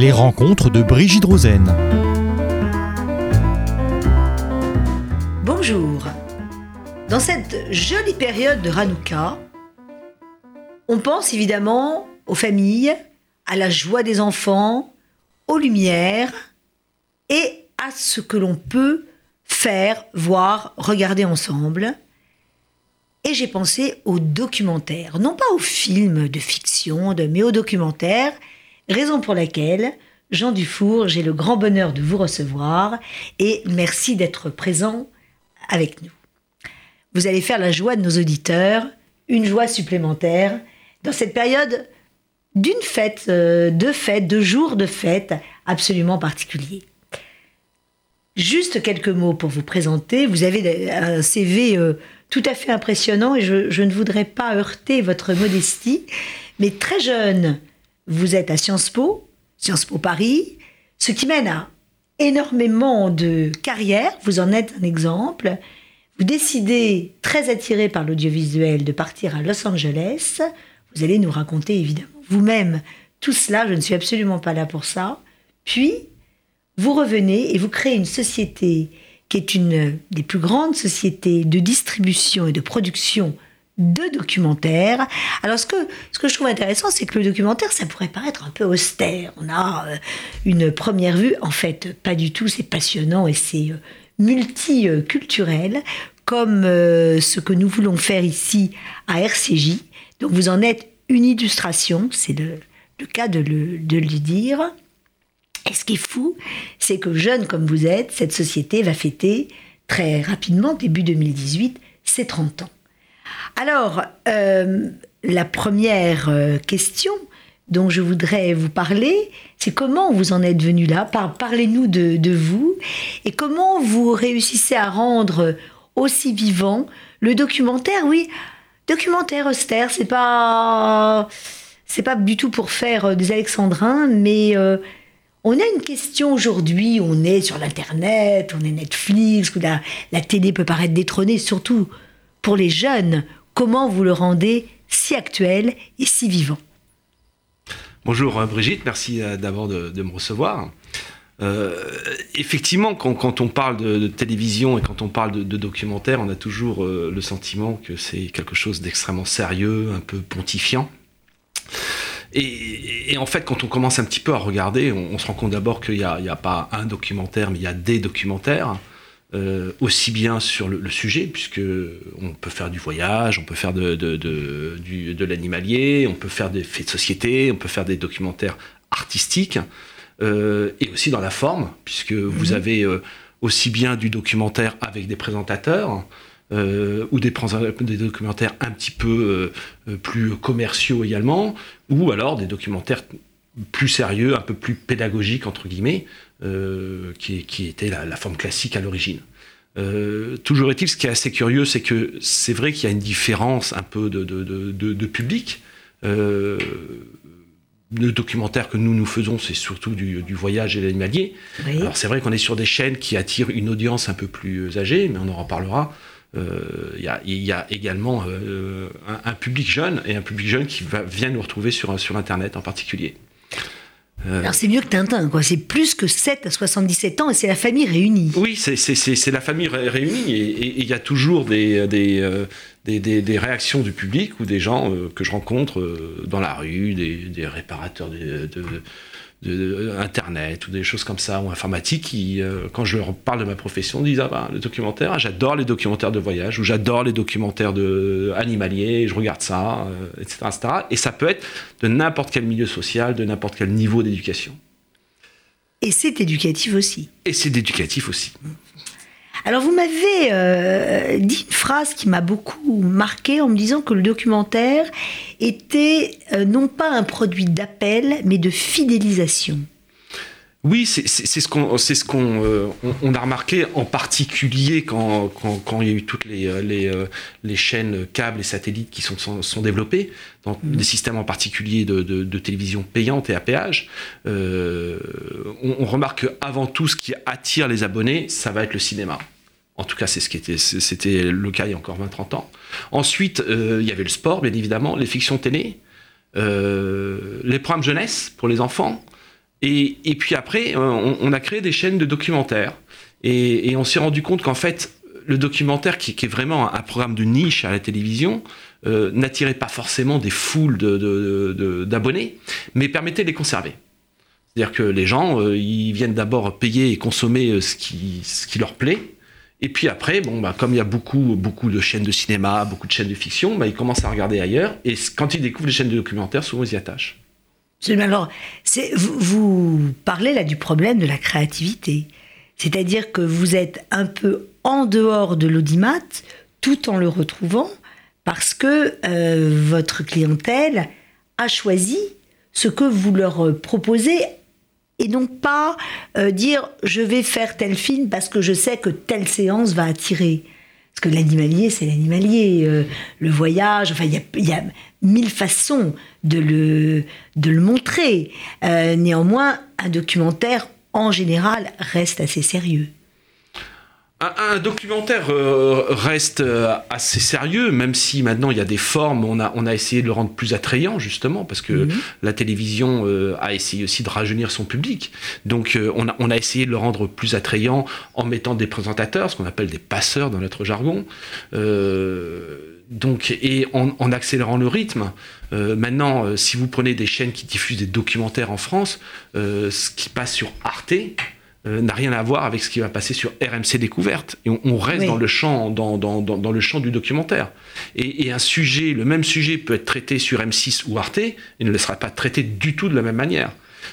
Les rencontres de Brigitte Rosen. Bonjour. Dans cette jolie période de Hanouka, on pense évidemment aux familles, à la joie des enfants, aux lumières et à ce que l'on peut faire, voir, regarder ensemble. Et j'ai pensé aux documentaires, non pas aux films de fiction, mais aux documentaires, raison pour laquelle, Jean Dufour, j'ai le grand bonheur de vous recevoir et merci d'être présent avec nous. Vous allez faire la joie de nos auditeurs, une joie supplémentaire dans cette période d'une fête, euh, de fête, de jours de fête absolument particuliers. Juste quelques mots pour vous présenter. Vous avez un CV euh, tout à fait impressionnant et je, ne voudrais pas heurter votre modestie, mais très jeune, vous êtes à Sciences Po, Sciences Po Paris, ce qui mène à énormément de carrières, vous en êtes un exemple. Vous décidez, très attiré par l'audiovisuel, de partir à Los Angeles. Vous allez nous raconter évidemment vous-même tout cela, je ne suis absolument pas là pour ça. Puis, vous revenez et vous créez une société qui est une des plus grandes sociétés de distribution et de production de documentaires. Alors ce que, ce que je trouve intéressant, c'est que le documentaire, ça pourrait paraître un peu austère. On a euh, une première vue, en fait, pas du tout, c'est passionnant et c'est euh, multiculturel, comme euh, ce que nous voulons faire ici à RCJ. Donc vous en êtes une illustration, c'est le, le, cas de le, de le dire. Et ce qui est fou, c'est que jeune comme vous êtes, cette société va fêter très rapidement, début 2018, ses 30 ans. Alors, euh, la première euh, question dont je voudrais vous parler, c'est comment vous en êtes venu là? Parlez-nous de, vous et comment vous réussissez à rendre aussi vivant le documentaire? Oui, documentaire austère, c'est pas pas du tout pour faire euh, des alexandrins, mais on a une question aujourd'hui, on est sur l'Internet, on est Netflix, où la télé peut paraître détrônée, surtout pour les jeunes. Comment vous le rendez si actuel et si vivant Bonjour euh, Brigitte, merci euh, d'abord de, me recevoir. Euh, effectivement, quand, on parle de, télévision et quand on parle de, documentaire, on a toujours le sentiment que c'est quelque chose d'extrêmement sérieux, un peu pontifiant. Et, en fait, quand on commence un petit peu à regarder, on, se rend compte d'abord qu'il n'y a, pas un documentaire, mais il y a des documentaires. Euh, aussi bien sur le, sujet, puisque on peut faire du voyage, on peut faire de, de, de, l'animalier, on peut faire des faits de société, on peut faire des documentaires artistiques, euh, et aussi dans la forme, puisque vous mhm. avez euh, aussi bien du documentaire avec des présentateurs, ou des, des, documentaires un petit peu plus commerciaux également, ou alors des documentaires plus sérieux, un peu plus pédagogiques, entre guillemets, qui, qui, était la, forme classique à l'origine. toujours est-il, ce qui est assez curieux, c'est que c'est vrai qu'il y a une différence un peu de, de, de, de public. le documentaire que nous nous faisons, c'est surtout du, du, voyage et l'animalier. Alors c'est vrai qu'on est sur des chaînes qui attirent une audience un peu plus âgée, mais on en reparlera. Euh, il y, a également euh, un, public jeune et un public jeune qui va, vient nous retrouver sur, sur Internet en particulier. Euh, Alors c'est mieux que Tintin, quoi. C'est plus que 7 à 77 ans et c'est la famille réunie. Oui, c'est la famille réunie et il y a toujours des, des, des, des, réactions du public ou des gens que je rencontre dans la rue, des, réparateurs de, de, Internet ou des choses comme ça, ou informatique, qui, euh, quand je leur parle de ma profession, disent Ah ben, le documentaire, j'adore les documentaires de voyage, ou j'adore les documentaires de, animaliers, je regarde ça, etc., euh, etc. Et ça peut être de n'importe quel milieu social, de n'importe quel niveau d'éducation. Et c'est éducatif aussi. Et c'est éducatif aussi. Alors vous m'avez euh, dit une phrase qui m'a beaucoup marqué en me disant que le documentaire était euh, non pas un produit d'appel, mais de fidélisation. Oui, c'est ce qu'on c'est ce qu'on euh, on, a remarqué en particulier quand, quand, il y a eu toutes les, les, les, chaînes câbles et satellites qui sont, sont, développées, dans mmh. des systèmes en particulier de, de, télévision payante et à péage. on, on remarque qu'avant tout, ce qui attire les abonnés, ça va être le cinéma. En tout cas, c'est ce qui était, c'était le cas il y a encore 20-30 ans. Ensuite, euh, il y avait le sport, bien évidemment, les fictions télé, euh, les programmes jeunesse pour les enfants, Et, et puis après, on, on, a créé des chaînes de documentaires. Et, et on s'est rendu compte qu'en fait, le documentaire, qui, qui, est vraiment un programme de niche à la télévision, euh, n'attirait pas forcément des foules d'abonnés, de, de, mais permettait de les conserver. C'est-à-dire que les gens, euh, ils viennent d'abord payer et consommer euh, ce qui, ce qui leur plaît, et puis après, bon, bah, comme il y a beaucoup, beaucoup de chaînes de cinéma, beaucoup de chaînes de fiction, bah, ils commencent à regarder ailleurs. Et quand ils découvrent les chaînes de documentaires, souvent ils y attachent. Alors, vous, parlez là du problème de la créativité. C'est-à-dire que vous êtes un peu en dehors de l'audimat tout en le retrouvant parce que euh, votre clientèle a choisi ce que vous leur proposez et donc pas euh, dire je vais faire tel film parce que je sais que telle séance va attirer. Parce que l'animalier, c'est l'animalier. Euh, le voyage, enfin, il y, a, mille façons de le, montrer. Euh, néanmoins, un documentaire, en général, reste assez sérieux. Un, documentaire euh, reste euh, assez sérieux, même si maintenant il y a des formes, on a, on a essayé de le rendre plus attrayant justement, parce que mhm. la télévision euh, a essayé aussi de rajeunir son public. Donc on, a, on a essayé de le rendre plus attrayant en mettant des présentateurs, ce qu'on appelle des passeurs dans notre jargon. donc, et en, en, accélérant le rythme. maintenant, si vous prenez des chaînes qui diffusent des documentaires en France, ce qui passe sur Arte, euh, n'a rien à voir avec ce qui va passer sur RMC Découverte. Et on, reste dans, le champ, dans, dans, dans, le champ du documentaire. Et, et, un sujet, le même sujet peut être traité sur M6 ou Arte, et ne sera pas traité du tout de la même manière.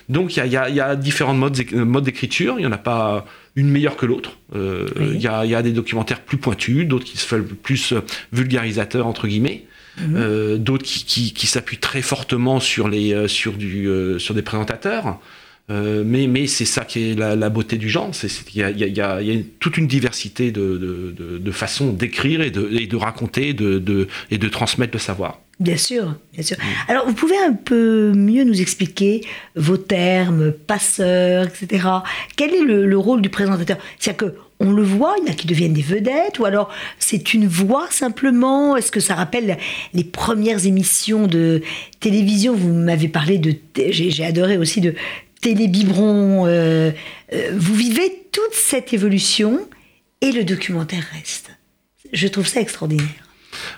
Donc il y, y, y a, différents modes, modes d'écriture, il n'y en a pas une meilleure que l'autre. Euh, il y, a, y, a, des documentaires plus pointus, d'autres qui se veulent plus euh, vulgarisateurs, entre guillemets. Mhm. Euh, d'autres qui, qui, qui s'appuient très fortement sur, les, sur, du, sur des présentateurs. Euh, mais mais c'est ça qui est la, la beauté du genre, c'est qu'il y a, y, a, y a, toute une diversité de, de, de, de façons d'écrire et de, et de raconter et de transmettre le savoir. Bien sûr, bien sûr. Mm. Alors, vous pouvez un peu mieux nous expliquer vos termes, passeurs, etc. Quel est le, le rôle du présentateur? C'est-à-dire que on le voit, il y en a qui deviennent des vedettes, ou alors c'est une voix simplement? Est-ce que ça rappelle les premières émissions de télévision? Vous m'avez parlé de, j'ai adoré aussi de télébiberon. Euh, euh, vous vivez toute cette évolution et le documentaire reste. Je trouve ça extraordinaire.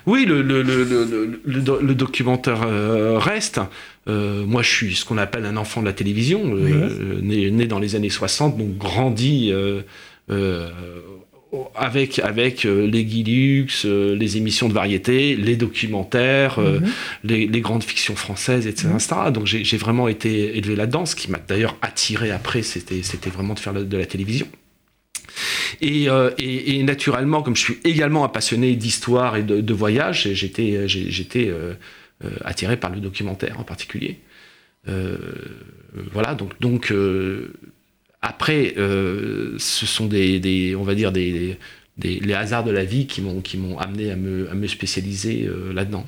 Oui, le, le, le, le documentaire euh, reste. Euh, moi, je suis ce qu'on appelle un enfant de la télévision, oui. né, né, dans les années 60, donc grandi avec, avec euh, les Guilux, euh, les émissions de variété, les documentaires, mm -hmm. les, les, grandes fictions françaises, etc. -hmm. Donc j'ai vraiment été élevé là-dedans. Ce qui m'a d'ailleurs attiré après, c'était vraiment de faire de la télévision. Et, euh, et, et, naturellement, comme je suis également un passionné d'histoire et de, de voyage, j'étais euh, attiré par le documentaire en particulier. voilà, donc, donc après, euh, ce sont des, des, on va dire des, des, les hasards de la vie qui m'ont qui m'ont amené à me, à me spécialiser euh, là-dedans.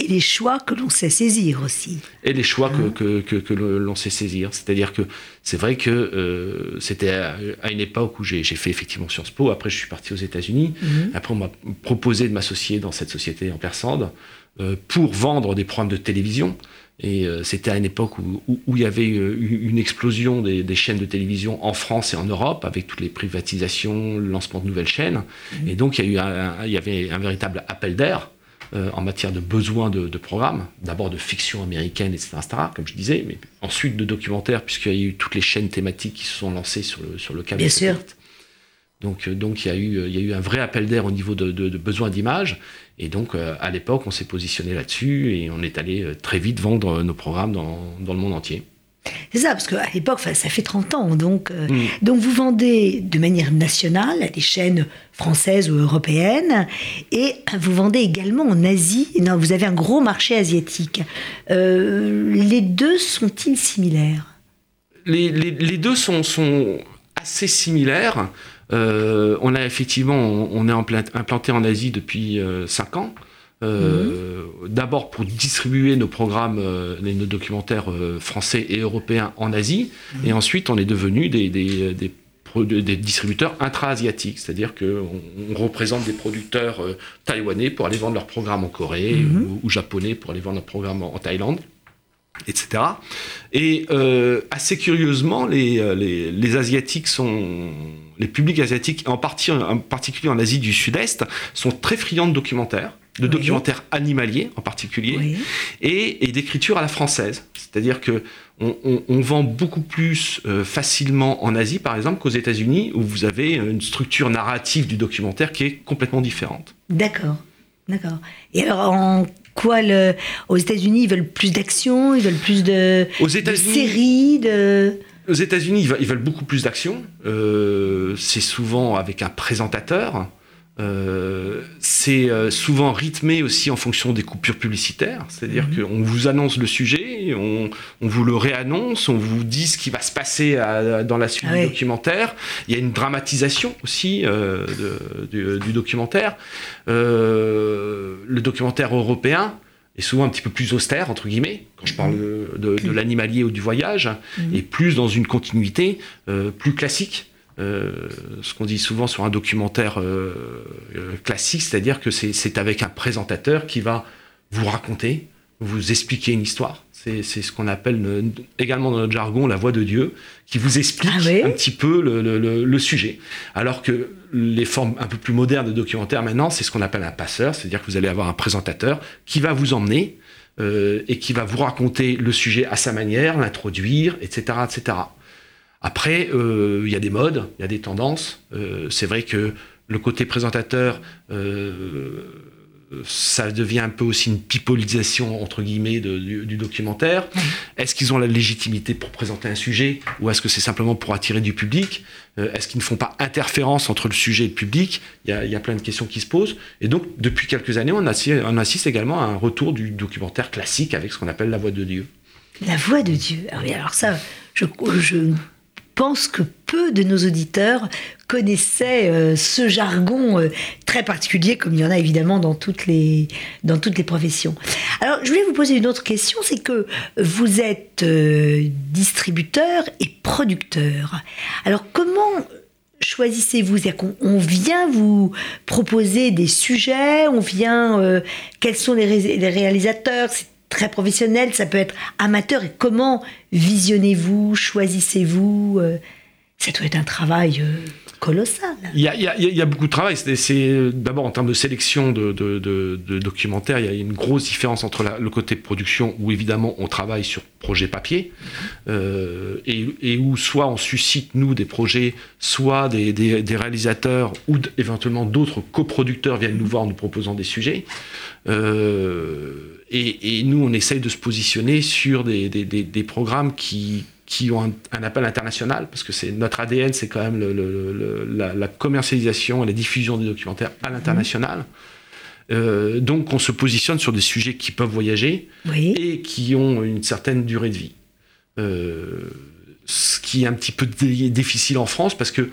Et les choix que l'on sait saisir aussi. Et les choix hein. que, que, que, que l'on sait saisir. C'est-à-dire que c'est vrai que euh, c'était à, à, une époque où j'ai fait effectivement Sciences Po. Après, je suis parti aux États-Unis. -hmm. Après, on m'a proposé de m'associer dans cette société en Persande euh, pour vendre des programmes de télévision. Et euh, c'était à une époque où, où, où, il y avait eu une explosion des, des, chaînes de télévision en France et en Europe, avec toutes les privatisations, le lancement de nouvelles chaînes. Mmh. Et donc il y, a eu un, il y avait un véritable appel d'air euh, en matière de besoin de, de programmes, d'abord de fiction américaine, etc., etc., comme je disais, mais ensuite de documentaires, puisqu'il y a eu toutes les chaînes thématiques qui se sont lancées sur le, sur le câble. Bien sûr. Donc, euh, donc il, y a eu, il y a eu un vrai appel d'air au niveau de, de, de besoin d'image. Et donc, euh, à l'époque, on s'est positionné là-dessus et on est allé euh, très vite vendre nos programmes dans, dans le monde entier. C'est ça, parce qu'à l'époque, ça fait 30 ans. Donc, euh, mm. donc, vous vendez de manière nationale à des chaînes françaises ou européennes, et vous vendez également en Asie. Non, vous avez un gros marché asiatique. Euh, les deux sont-ils similaires? Les, les, les, deux sont, sont assez similaires. Euh, on a effectivement, on, on est implanté en Asie depuis 5 ans. Euh, mmh. D'abord pour distribuer nos programmes, euh, nos documentaires euh, français et européens en Asie, mmh. et ensuite on est devenu des, des, des, des distributeurs intra-asiatiques, c'est-à-dire qu'on on représente des producteurs taïwanais pour aller vendre leurs programmes en Corée mmh. ou, ou, japonais pour aller vendre leurs programmes en, en Thaïlande. Etc. Et euh, assez curieusement, les, les, les, Asiatiques sont, les publics asiatiques, en, partie, en particulier en Asie du Sud-Est, sont très friands de documentaires de documentaires animaliers en particulier, et, et d'écriture à la française. C'est-à-dire que on, on, on, vend beaucoup plus euh, facilement en Asie, par exemple, qu'aux États-Unis, où vous avez une structure narrative du documentaire qui est complètement différente. D'accord, d'accord. Et alors, en quoi le... aux États-Unis, ils veulent plus d'action, ils veulent plus de, aux de séries, de... Aux États-Unis, ils veulent beaucoup plus d'action. Euh, c'est souvent avec un présentateur. Euh, c'est euh, souvent rythmé aussi en fonction des coupures publicitaires, c'est-à-dire mmh. qu'on vous annonce le sujet, on, on, vous le réannonce, on vous dit ce qui va se passer à, dans la suite ah du oui. documentaire. Il y a une dramatisation aussi euh, de, du, du, documentaire. Euh, le documentaire européen est souvent un petit peu plus austère, entre guillemets, quand je parle de, de, de l'animalier ou du voyage, mmh. et plus dans une continuité euh, plus classique. Euh, ce qu'on dit souvent sur un documentaire euh, euh, classique, c'est-à-dire que c'est avec un présentateur qui va vous raconter, vous expliquer une histoire. C'est ce qu'on appelle le, également dans notre jargon la voix de Dieu, qui vous explique ah oui un petit peu le, le, le, sujet. Alors que les formes un peu plus modernes de documentaire maintenant, c'est ce qu'on appelle un passeur, c'est-à-dire que vous allez avoir un présentateur qui va vous emmener euh, et qui va vous raconter le sujet à sa manière, l'introduire, etc., etc. Après, euh, il y a des modes, il y a des tendances. Euh, c'est vrai que le côté présentateur, euh, ça devient un peu aussi une pipolisation entre guillemets de, du, du, documentaire. Est-ce qu'ils ont la légitimité pour présenter un sujet ou est-ce que c'est simplement pour attirer du public? Est-ce qu'ils ne font pas interférence entre le sujet et le public? Il y, a, il y, a, plein de questions qui se posent. Et donc, depuis quelques années, on assiste, on assiste également à un retour du documentaire classique avec ce qu'on appelle la voix de Dieu. La voix de Dieu. Ah oui, alors ça, je, je pense que peu de nos auditeurs connaissaient euh, ce jargon euh, très particulier, comme il y en a évidemment dans toutes les, dans toutes les professions. Alors, je voulais vous poser une autre question, c'est que vous êtes euh, distributeur et producteur. Alors, comment choisissez-vous? On vient vous proposer des sujets, on vient... Quels sont les, ré les réalisateurs très professionnel, ça peut être amateur. Et comment visionnez-vous, choisissez-vous euh, Ça doit être un travail euh, Il y, a, beaucoup de travail. C'est d'abord en termes de sélection de, documentaires, il y a une grosse différence entre le côté production où évidemment on travaille sur projet papier euh, et, où soit on suscite nous des projets, soit des, réalisateurs ou éventuellement d'autres coproducteurs viennent nous voir en nous proposant des sujets. Euh, et, nous, on essaye de se positionner sur des programmes qui, qui ont un, un, appel international, parce que c'est notre ADN, c'est quand même le, le, le, la, la, commercialisation et la diffusion des documentaires à l'international. Mmh. Euh, donc, on se positionne sur des sujets qui peuvent voyager oui. et qui ont une certaine durée de vie. Euh, ce qui est un petit peu difficile en France, parce que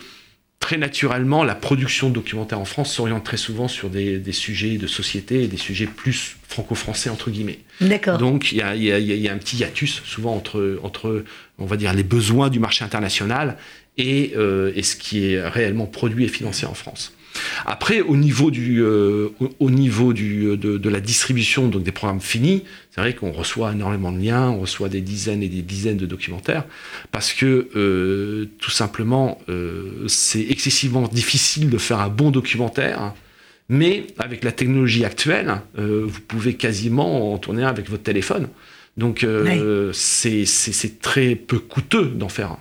très naturellement, la production de documentaires en France s'oriente très souvent sur des, des, sujets de société et des sujets plus franco-français, entre guillemets. D'accord. Donc, il y a, y, a, y a, un petit hiatus souvent entre, entre, on va dire, les besoins du marché international et, euh, et ce qui est réellement produit et financé en France. Après, au niveau, du, euh, au, niveau du, de, de, la distribution donc des programmes finis, c'est vrai qu'on reçoit énormément de liens, on reçoit des dizaines et des dizaines de documentaires, parce que euh, tout simplement, euh, c'est excessivement difficile de faire un bon documentaire. Mais avec la technologie actuelle, euh, vous pouvez quasiment en tourner un avec votre téléphone. Donc euh, oui. c'est très peu coûteux d'en faire un.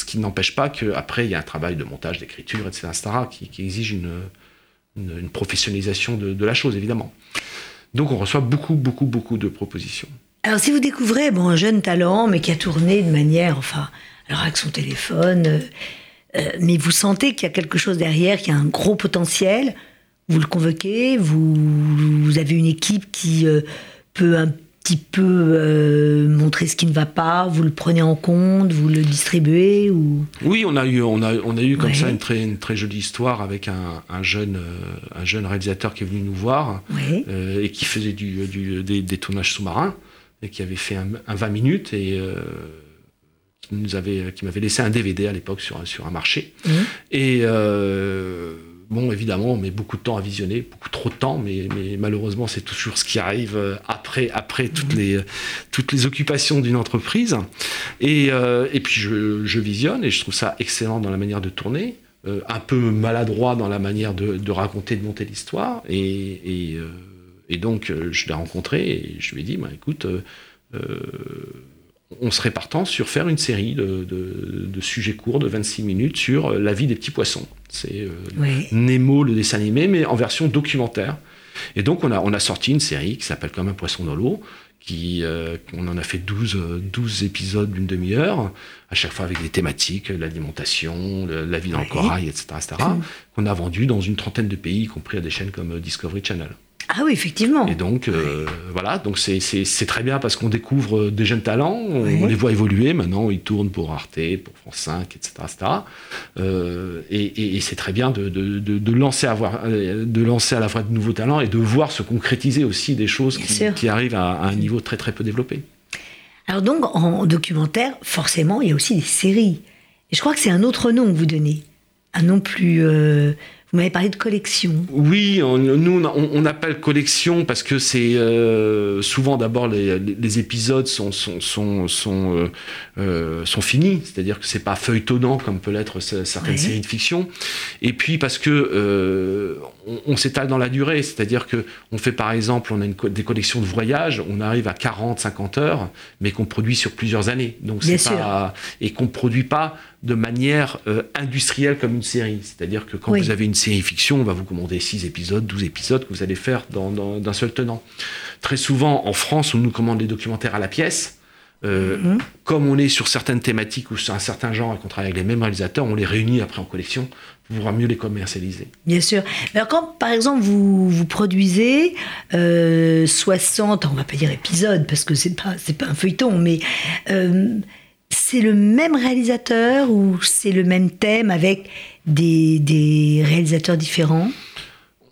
Ce qui n'empêche pas qu'après, il y a un travail de montage, d'écriture, etc., etc., qui, exige une, professionnalisation de, la chose, évidemment. Donc on reçoit beaucoup, beaucoup, beaucoup de propositions. Alors si vous découvrez un jeune talent, mais qui a tourné de manière, enfin, alors avec son téléphone, euh, euh, mais vous sentez qu'il y a quelque chose derrière, qu'il y a un gros potentiel, vous le convoquez, vous, avez une équipe qui euh, peut un petit peu euh, montrer ce qui ne va pas Vous le prenez en compte Vous le distribuez ou... Oui, on a eu, on a, on a eu comme ouais. ça une très, une très jolie histoire avec un, un, jeune, euh, un jeune réalisateur qui est venu nous voir ouais. euh, et qui faisait du, du, des, des, tournages sous-marins et qui avait fait un, un 20 minutes et euh, qui nous avait, qui m'avait laissé un DVD à l'époque sur, sur un marché. Mmh. Et bon, évidemment, on met beaucoup de temps à visionner, beaucoup trop de temps, mais, malheureusement, c'est toujours ce qui arrive euh, après, toutes, les, occupations d'une entreprise. Et, euh, puis, je, visionne et je trouve ça excellent dans la manière de tourner, euh, un peu maladroit dans la manière de, raconter, de monter l'histoire. Et, donc, je l'ai rencontré et je lui ai dit, bah, écoute, on serait partant sur faire une série de, de, de, sujets courts de 26 minutes sur la vie des petits poissons. C'est euh, oui. Nemo, le dessin animé, mais en version documentaire. Et donc, on a, on a sorti une série qui s'appelle Comme un poisson dans l'eau. Qui, euh, on en a fait 12, 12 épisodes d'une demi-heure, à chaque fois avec des thématiques, l'alimentation, la vie dans Oui. le corail, etc., etc., qu'on a vendu dans une trentaine de pays, y compris à des chaînes comme Discovery Channel. Ah oui, effectivement. Et donc, euh, voilà, donc c'est- très bien parce qu'on découvre euh, des jeunes talents, on, Oui. on les voit évoluer. Maintenant, ils tournent pour Arte, pour France 5, etc. etc. Euh, et et- et c'est très bien de, de- de- de lancer à voir, euh, de lancer à la fois de nouveaux talents et de voir se concrétiser aussi des choses qui, arrivent à, à un niveau très très peu développé. Alors donc, en documentaire, forcément, il y a aussi des séries. Et je crois que c'est un autre nom que vous donnez. Un nom plus... euh, vous m'avez parlé de collection. Oui, on- nous on, on appelle collection parce que c'est euh, souvent d'abord les, épisodes sont sont sont sont, euh, euh, sont finis, c'est-à-dire que c'est pas feuilletonnant comme peut l'être ce- certaines Ouais. séries de fiction. Et puis parce que on, on s'étale dans la durée, c'est-à-dire que on fait par exemple, on a une des collections de voyages, on arrive à 40, 50 heures, mais qu'on produit sur plusieurs années. Donc Bien c'est pas et qu'on produit pas de manière industrielle comme une série. C'est-à-dire que quand Oui. vous avez une série fiction, on va vous commander 6 épisodes, 12 épisodes que vous allez faire dans- dans- d'un seul tenant. Très souvent, en France, on nous commande les documentaires à la pièce. Euh, Mhm. Comme on est sur certaines thématiques ou sur un certain genre et qu'on travaille avec les mêmes réalisateurs, on les réunit après en collection pour pouvoir mieux les commercialiser. Bien sûr. Alors quand, par exemple, vous, vous produisez euh, 60, on va pas dire épisodes, parce que c'est pas, c'est pas un feuilleton, mais euh, c'est le même réalisateur ou c'est le même thème avec des, des réalisateurs différents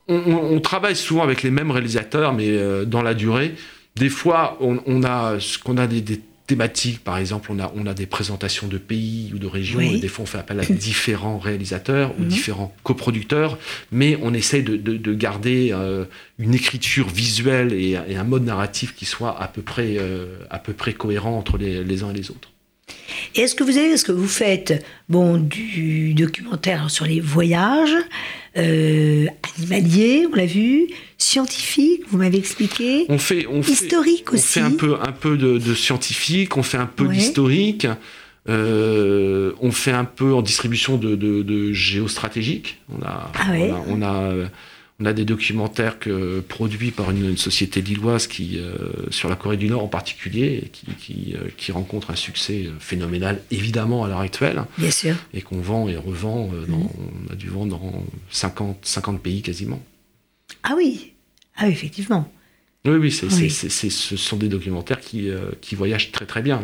on, on- on travaille souvent avec les mêmes réalisateurs, mais euh, dans la durée. Des fois, on, on a ce qu'on a des, des thématiques, par exemple, on a, on a des présentations de pays ou de régions, Oui. et des fois on fait appel à différents réalisateurs ou Mhm. différents coproducteurs, mais on essaye de, de- de garder euh, une écriture visuelle et, et un mode narratif qui soit à peu près, euh, à peu près cohérent entre les, les uns et les autres. Et est-ce que vous avez, est-ce que vous faites bon du documentaire sur les voyages, euh, animaliers, on l'a vu, scientifique, vous m'avez expliqué, On fait, on fait, historique on aussi. fait un peu, un peu de, de scientifique, on fait un peu Ouais. d'historique, euh, on fait un peu en distribution de, de, de géostratégique. On a, Ah ouais. on a, on a, on a des documentaires que, produits par une, une société lilloise qui, euh, sur la Corée du Nord en particulier, qui, qui, euh, qui rencontre un succès euh, phénoménal, évidemment, à l'heure actuelle, Bien sûr. et qu'on vend et revend. euh, dans- Mhm. On a dû vendre dans 50, 50 pays quasiment. Ah oui, ah oui, effectivement. Oui, oui, c'est, Oui. c'est- ce sont des documentaires qui, qui voyagent très très bien.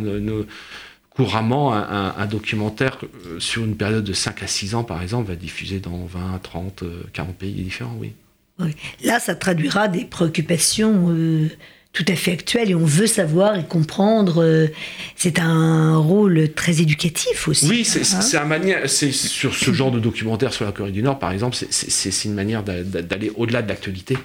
Couramment, un, un- un documentaire sur une période de 5 à 6 ans, par exemple, va diffusé dans 20, 30, euh, 40 pays différents, oui. Oui. Là, ça traduira des préoccupations euh, tout à fait actuelles et on veut savoir et comprendre. euh, c'est un rôle très éducatif aussi. Oui, c'est, hein. manière, c'est sur ce genre de documentaire sur la Corée du Nord, par exemple, c'est, une manière d'a- d'a- d'aller au-delà de l'actualité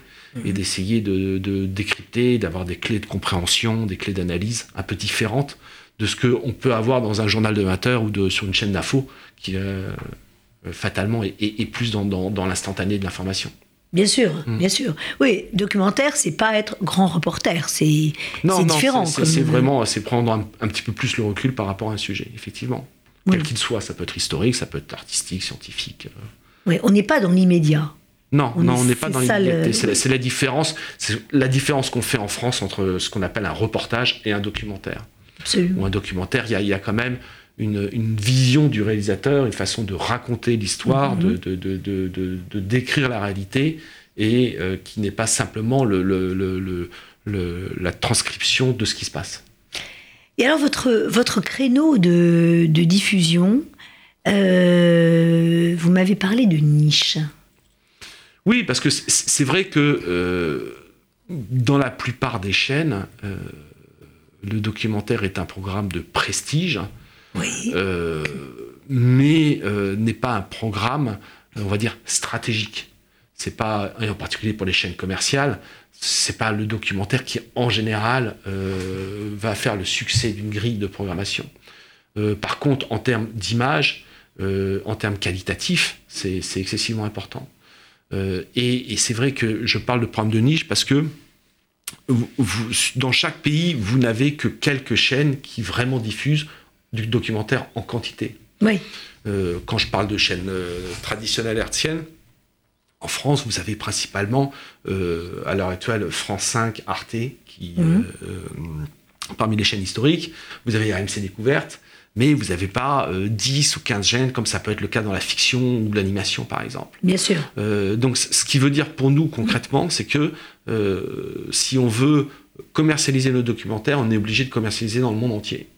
et d'essayer de, de décrypter, d'avoir des clés de compréhension, des clés d'analyse un peu différentes de ce qu'on peut avoir dans un journal de 20 heures ou de, sur une chaîne d'info qui, euh, euh, fatalement, est, est- est plus dans, dans- dans l'instantané de l'information. Bien sûr, Mm. bien sûr. Oui, documentaire, c'est pas être grand reporter, c'est différent. c'est, comme- vraiment, c'est prendre un, un petit peu plus le recul par rapport à un sujet, effectivement. Oui. Quel qu'il soit, ça peut être historique, ça peut être artistique, scientifique. euh, Oui, on n'est pas dans l'immédiat. Non, On non, est- on n'est pas dans l'immédiateté. le- C'est la, différence, c'est la différence qu'on fait en France entre ce qu'on appelle un reportage et un documentaire. Absolument. Ou un documentaire, il y a, il y a quand même une, une vision du réalisateur, une façon de raconter l'histoire, Mhm. de, de, de, de, décrire la réalité, et euh, qui n'est pas simplement le, le- le- la transcription de ce qui se passe. Et alors, votre, votre créneau de, de diffusion, euh, vous m'avez parlé de niche. Oui, parce que c'est- vrai que euh, dans la plupart des chaînes, le documentaire est un programme de prestige. Euh, mais euh, n'est pas un programme on va dire, stratégique. C'est pas, et en particulier pour les chaînes commerciales, c'est pas le documentaire qui, en général, euh, va faire le succès d'une grille de programmation. Euh, par contre, en termes d'image, euh, en termes qualitatifs, c'est excessivement important. et, c'est vrai que je parle de programme de niche parce que dans chaque pays, vous n'avez que quelques chaînes qui vraiment diffusent du documentaire en quantité. Oui. quand je parle de chaînes traditionnelles hertziennes, en France, vous avez principalement, euh, à l'heure actuelle, France 5, Arte, qui, mhm. euh, parmi les chaînes historiques, vous avez AMC Découverte, mais vous n'avez pas 10 euh, ou 15 chaînes, comme ça peut être le cas dans la fiction ou l'animation, par exemple. Bien sûr. donc, ce qui veut dire pour nous, concrètement, c'est que si on veut commercialiser nos documentaires, on est obligé de commercialiser dans le monde entier.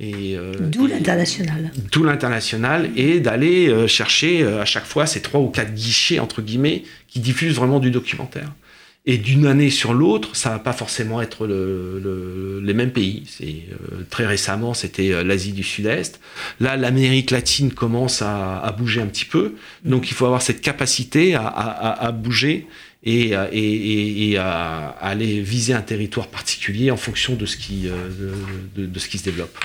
Euh, d'où l'international. D'où l'international et d'aller euh, chercher euh, à chaque fois ces trois ou quatre guichets, entre guillemets, qui diffusent vraiment du documentaire. Et d'une année sur l'autre, ça va pas forcément être les mêmes pays. C'est très récemment, c'était l'Asie du Sud-Est. Là, l'Amérique latine commence à, bouger un petit peu. Donc, il faut avoir cette capacité à, bouger et, et, à, aller viser un territoire particulier en fonction de ce qui, de ce qui se développe.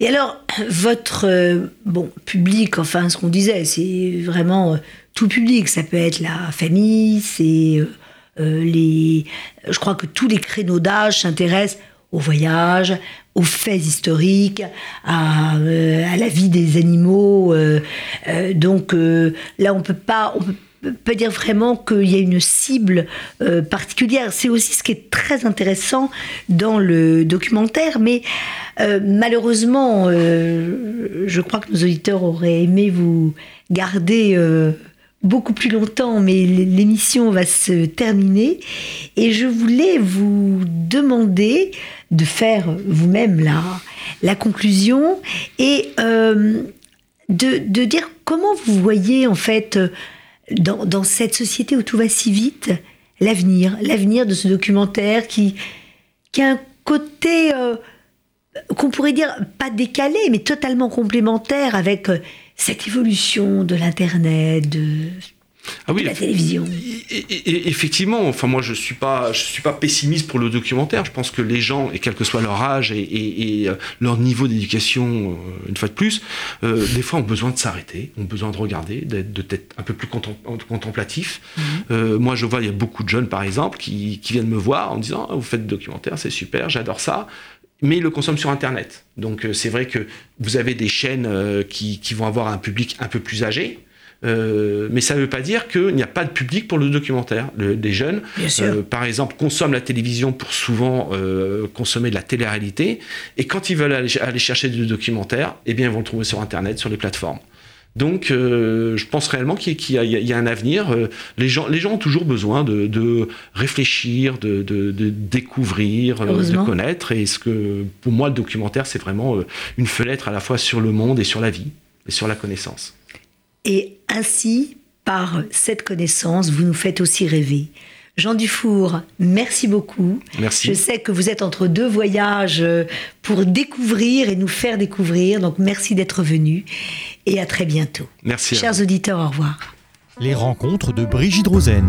Et alors, votre euh, bon public, enfin, ce qu'on disait, c'est vraiment euh, tout public. Ça peut être la famille, c'est euh, les. Je crois que tous les créneaux d'âge s'intéressent au voyage, aux faits historiques, à, la vie des animaux. donc là, on peut pas, peut dire vraiment qu'il y a une cible euh, particulière. C'est aussi ce qui est très intéressant dans le documentaire, mais euh, malheureusement, euh, je crois que nos auditeurs auraient aimé vous garder beaucoup plus longtemps, mais l'émission va se terminer. Et je voulais vous demander de faire vous-même la, conclusion et de, dire comment vous voyez en fait dans, cette société où tout va si vite, l'avenir, l'avenir de ce documentaire qui, a un côté euh, qu'on pourrait dire pas décalé, mais totalement complémentaire avec euh, cette évolution de l'Internet, de ah oui, la télévision. Et, effectivement, enfin moi je suis pas, je suis pas pessimiste pour le documentaire. Je pense que les gens, et quel que soit leur âge et, euh, leur niveau d'éducation, euh, une fois de plus, euh, des fois ont besoin de s'arrêter, ont besoin de regarder, d'être un peu plus contemplatif. Mhm. moi je vois, il y a beaucoup de jeunes par exemple qui, viennent me voir en me disant ah, vous faites du documentaire, c'est super, j'adore ça mais ils le consomment sur Internet. Donc c'est vrai que vous avez des chaînes qui, qui, vont avoir un public un peu plus âgé, euh, mais ça ne veut pas dire qu'il n'y a pas de public pour le documentaire. les jeunes, euh, par exemple, consomment la télévision pour souvent euh, consommer de la télé-réalité, et quand ils veulent aller, chercher du documentaire, eh bien, ils vont le trouver sur Internet, sur les plateformes. Donc, je pense réellement qu'il y, a un avenir. les, gens, les gens ont toujours besoin de, réfléchir, de, découvrir, de connaître. Et ce que, pour moi, le documentaire, c'est vraiment une fenêtre à la fois sur le monde et sur la vie et sur la connaissance. Et ainsi, par cette connaissance, vous nous faites aussi rêver. Jean Dufour, merci beaucoup. Merci. Je sais que vous êtes entre deux voyages euh, pour découvrir et nous faire découvrir. Donc merci d'être venu et à très bientôt. Merci. Chers auditeurs, au revoir. Les rencontres de Brigitte Rosen.